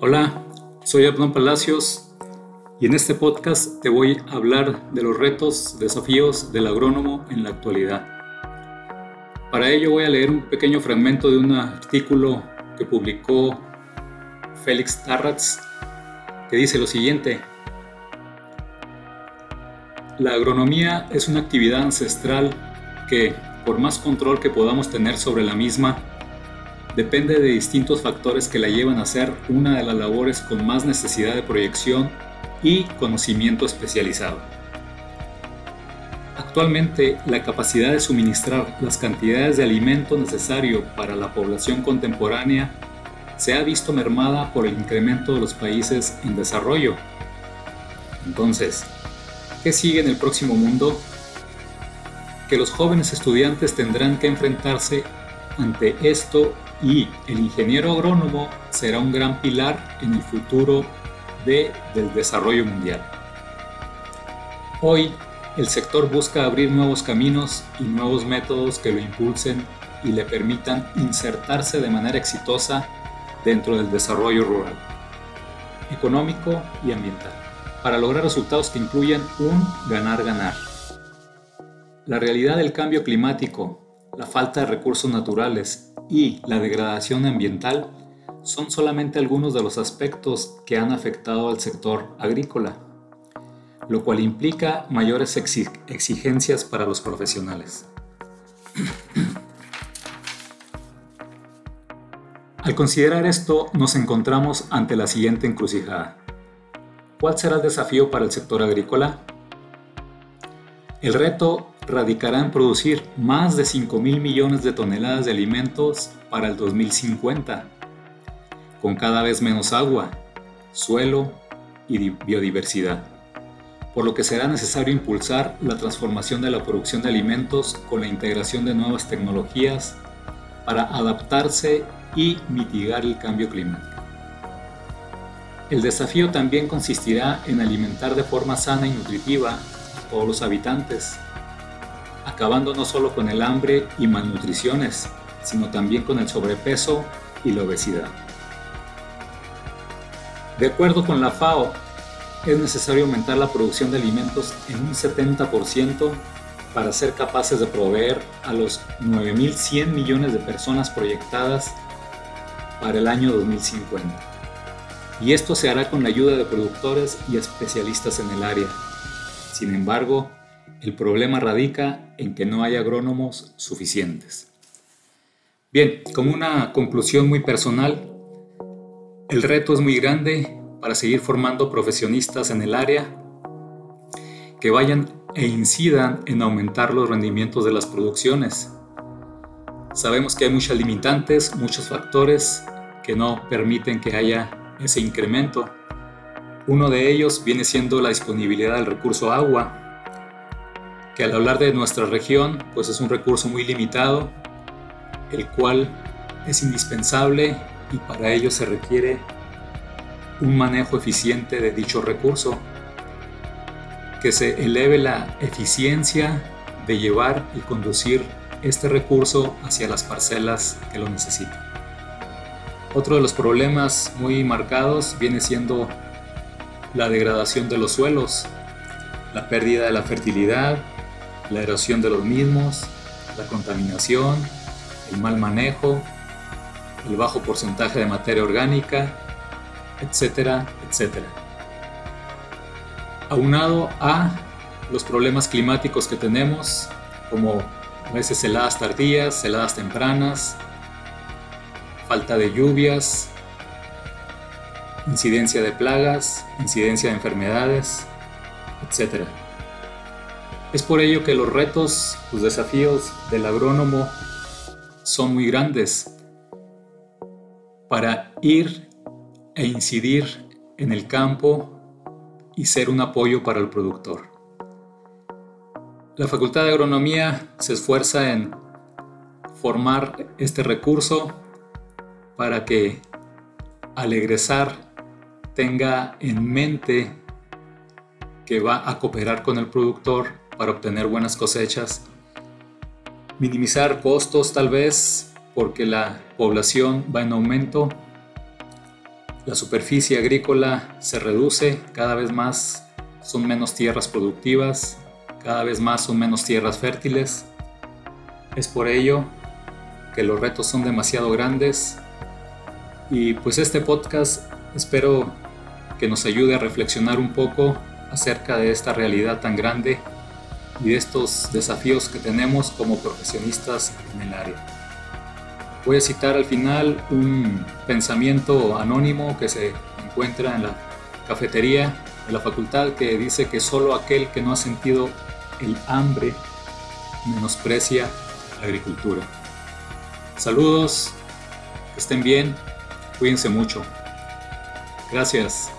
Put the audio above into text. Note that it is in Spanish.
Hola, soy Abdón Palacios y en este podcast te voy a hablar de los retos, desafíos del agrónomo en la actualidad. Para ello voy a leer un pequeño fragmento de un artículo que publicó Félix Tarrats que dice lo siguiente. La agronomía es una actividad ancestral que, por más control que podamos tener sobre la misma, depende de distintos factores que la llevan a ser una de las labores con más necesidad de proyección y conocimiento especializado. Actualmente, la capacidad de suministrar las cantidades de alimento necesario para la población contemporánea se ha visto mermada por el incremento de los países en desarrollo. Entonces, ¿qué sigue en el próximo mundo? Que los jóvenes estudiantes tendrán que enfrentarse ante esto y el ingeniero agrónomo será un gran pilar en el futuro de, del desarrollo mundial. Hoy, el sector busca abrir nuevos caminos y nuevos métodos que lo impulsen y le permitan insertarse de manera exitosa dentro del desarrollo rural, económico y ambiental, para lograr resultados que incluyan un ganar-ganar. La realidad del cambio climático, la falta de recursos naturales y la degradación ambiental son solamente algunos de los aspectos que han afectado al sector agrícola, lo cual implica mayores exigencias para los profesionales. Al considerar esto, nos encontramos ante la siguiente encrucijada. ¿Cuál será el desafío para el sector agrícola? El reto radicará en producir más de 5 mil millones de toneladas de alimentos para el 2050, con cada vez menos agua, suelo y biodiversidad, por lo que será necesario impulsar la transformación de la producción de alimentos con la integración de nuevas tecnologías para adaptarse y mitigar el cambio climático. El desafío también consistirá en alimentar de forma sana y nutritiva a todos los habitantes, acabando no solo con el hambre y malnutriciones, sino también con el sobrepeso y la obesidad. De acuerdo con la FAO, es necesario aumentar la producción de alimentos en un 70% para ser capaces de proveer a los 9.100 millones de personas proyectadas para el año 2050. Y esto se hará con la ayuda de productores y especialistas en el área. Sin embargo, el problema radica en que no hay agrónomos suficientes. Bien, como una conclusión muy personal, el reto es muy grande para seguir formando profesionistas en el área que vayan e incidan en aumentar los rendimientos de las producciones. Sabemos que hay muchas limitantes, muchos factores que no permiten que haya ese incremento. Uno de ellos viene siendo la disponibilidad del recurso agua, que al hablar de nuestra región, pues es un recurso muy limitado, el cual es indispensable y para ello se requiere un manejo eficiente de dicho recurso que se eleve la eficiencia de llevar y conducir este recurso hacia las parcelas que lo necesitan. Otro de los problemas muy marcados viene siendo la degradación de los suelos, la pérdida de la fertilidad, la erosión de los mismos, la contaminación, el mal manejo, el bajo porcentaje de materia orgánica, etcétera, etcétera aunado a los problemas climáticos que tenemos, como a veces heladas tardías, heladas tempranas, falta de lluvias, incidencia de plagas, incidencia de enfermedades, etc. Es por ello que los retos, los desafíos del agrónomo son muy grandes para ir e incidir en el campo y ser un apoyo para el productor. La Facultad de Agronomía se esfuerza en formar este recurso para que al egresar tenga en mente que va a cooperar con el productor para obtener buenas cosechas, minimizar costos tal vez porque la población va en aumento. La superficie agrícola se reduce, cada vez más son menos tierras productivas, cada vez más son menos tierras fértiles. Es por ello que los retos son demasiado grandes. Y pues este podcast espero que nos ayude a reflexionar un poco acerca de esta realidad tan grande y de estos desafíos que tenemos como profesionistas en el área. Voy a citar al final un pensamiento anónimo que se encuentra en la cafetería de la facultad que dice que solo aquel que no ha sentido el hambre menosprecia la agricultura. Saludos, estén bien, cuídense mucho. Gracias.